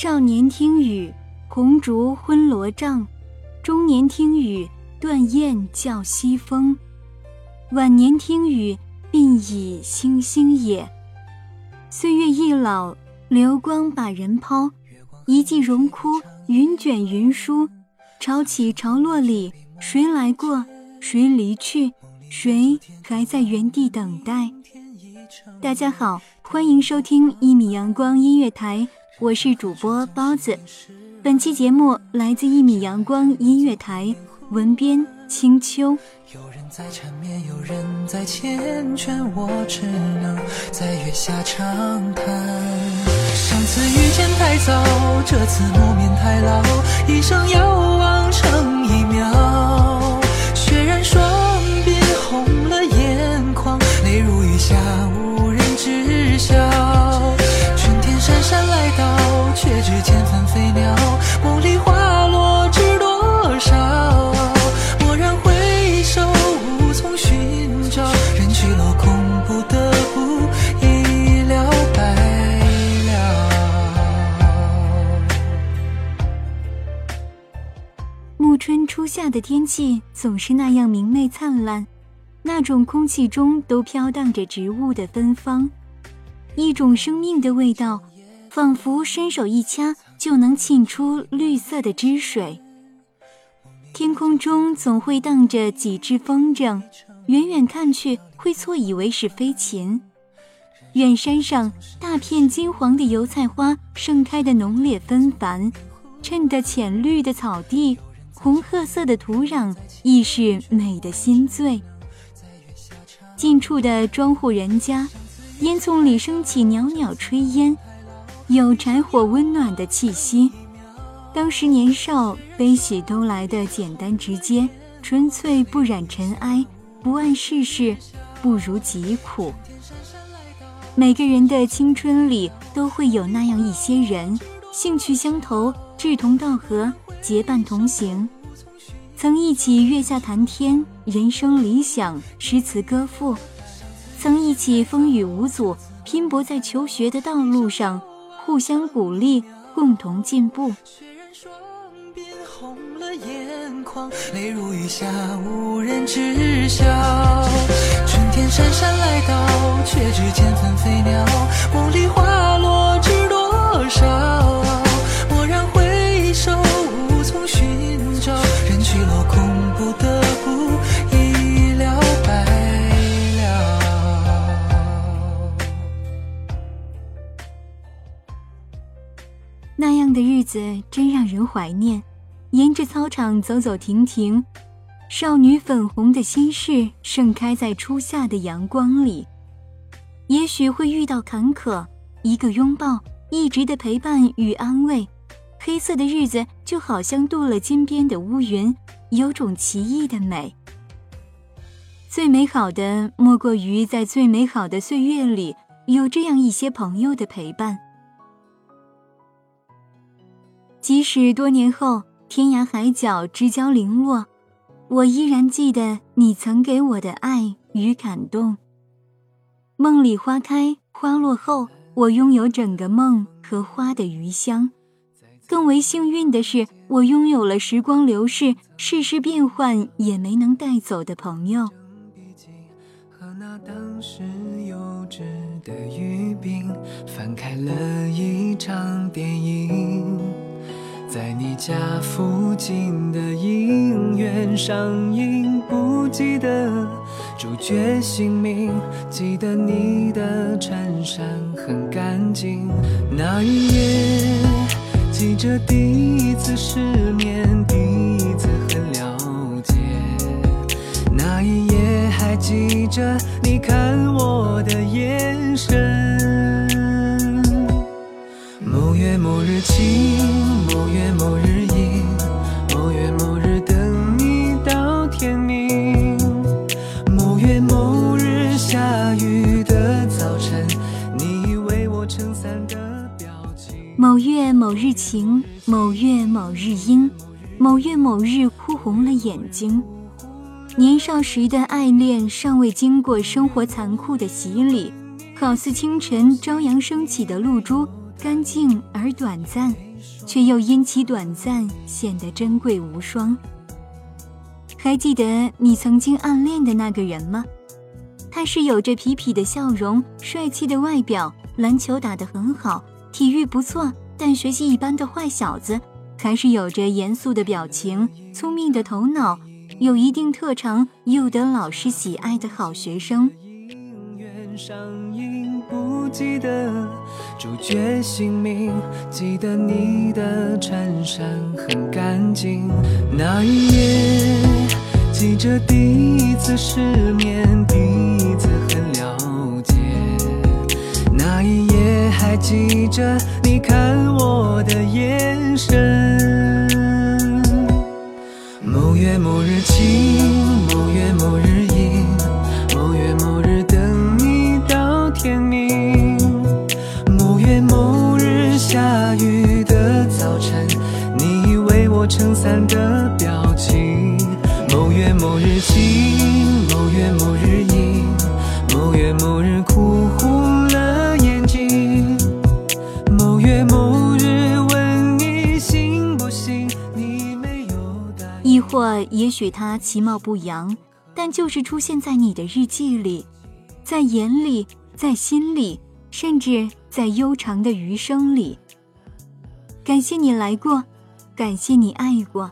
少年听雨，红烛昏罗帐；中年听雨，断雁叫西风；晚年听雨，鬓已星星也。岁月易老，流光把人抛。一季荣枯，云卷云舒。潮起潮落里，谁来过？谁离去？谁还在原地等待？大家好，欢迎收听一米阳光音乐台，我是主播包子。本期节目来自一米阳光音乐台，文编青秋。有人在缠绵，有人在缱绻，我只能在月下长叹。上次遇见太早，这次谋面太牢，一生遥望成一秒。春初夏的天气总是那样明媚灿烂，那种空气中都飘荡着植物的芬芳，一种生命的味道，仿佛伸手一掐就能沁出绿色的汁水。天空中总会荡着几只风筝，远远看去会错以为是飞禽。远山上大片金黄的油菜花盛开的浓烈纷繁，衬得浅绿的草地、红褐色的土壤亦是美的心醉。近处的庄户人家，烟囱里升起袅袅炊烟，有柴火温暖的气息。当时年少，悲喜都来得简单直接，纯粹不染尘埃，不谙世事，不如疾苦。每个人的青春里都会有那样一些人，兴趣相投，志同道合，结伴同行，曾一起月下谈天，人生理想，诗词歌赋；曾一起风雨无阻，拼搏在求学的道路上，互相鼓励，共同进步。血染双鬓，红了眼眶，泪如雨下，无人知晓。春天姗姗来到，却只见纷飞鸟，梦里花落知多少。子真让人怀念。沿着操场走走停停，少女粉红的心事盛开在初夏的阳光里。也许会遇到坎坷，一个拥抱，一直的陪伴与安慰。黑色的日子就好像镀了金边的乌云，有种奇异的美。最美好的莫过于在最美好的岁月里有这样一些朋友的陪伴。即使多年后天涯海角知交零落，我依然记得你曾给我的爱与感动。梦里花开花落后，我拥有整个梦和花的余香。更为幸运的是，我拥有了时光流逝、世事变幻也没能带走的朋友。和那当时幼稚的雨冰，翻开了一场电影，家附近的影院上映。不记得主角姓名，记得你的衬衫很干净。那一夜。记着第一次失眠，第一次很了解。那一夜还记着你看我的眼神。某月某日晴，晴，某月某日阴，某月某日哭红了眼睛。年少时的爱恋尚未经过生活残酷的洗礼，好似清晨朝阳升起的露珠，干净而短暂，却又因其短暂显得珍贵无双。还记得你曾经暗恋的那个人吗？他是有着痞痞的笑容、帅气的外表，篮球打得很好。体育不错，但学习一般的坏小子，还是有着严肃的表情、聪明的头脑，有一定特长又得老师喜爱的好学生。上映不记得主角姓名，记得你的衬衫很干净。那一夜，记着第一次失眠，第一次很了解。那一夜还记着你看月某，月某日阴，某月某日等你到天明。某月某日下雨的早晨，你为我撑伞的表情。某月某日晴，某月某日阴，某月某日哭或也许他其貌不扬，但就是出现在你的日记里，在眼里，在心里，甚至在悠长的余生里。感谢你来过，感谢你爱过，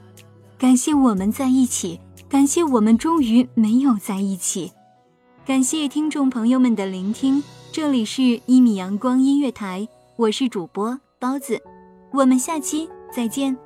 感谢我们在一起，感谢我们终于没有在一起。感谢听众朋友们的聆听，这里是《一米阳光音乐台》，我是主播包子，我们下期再见。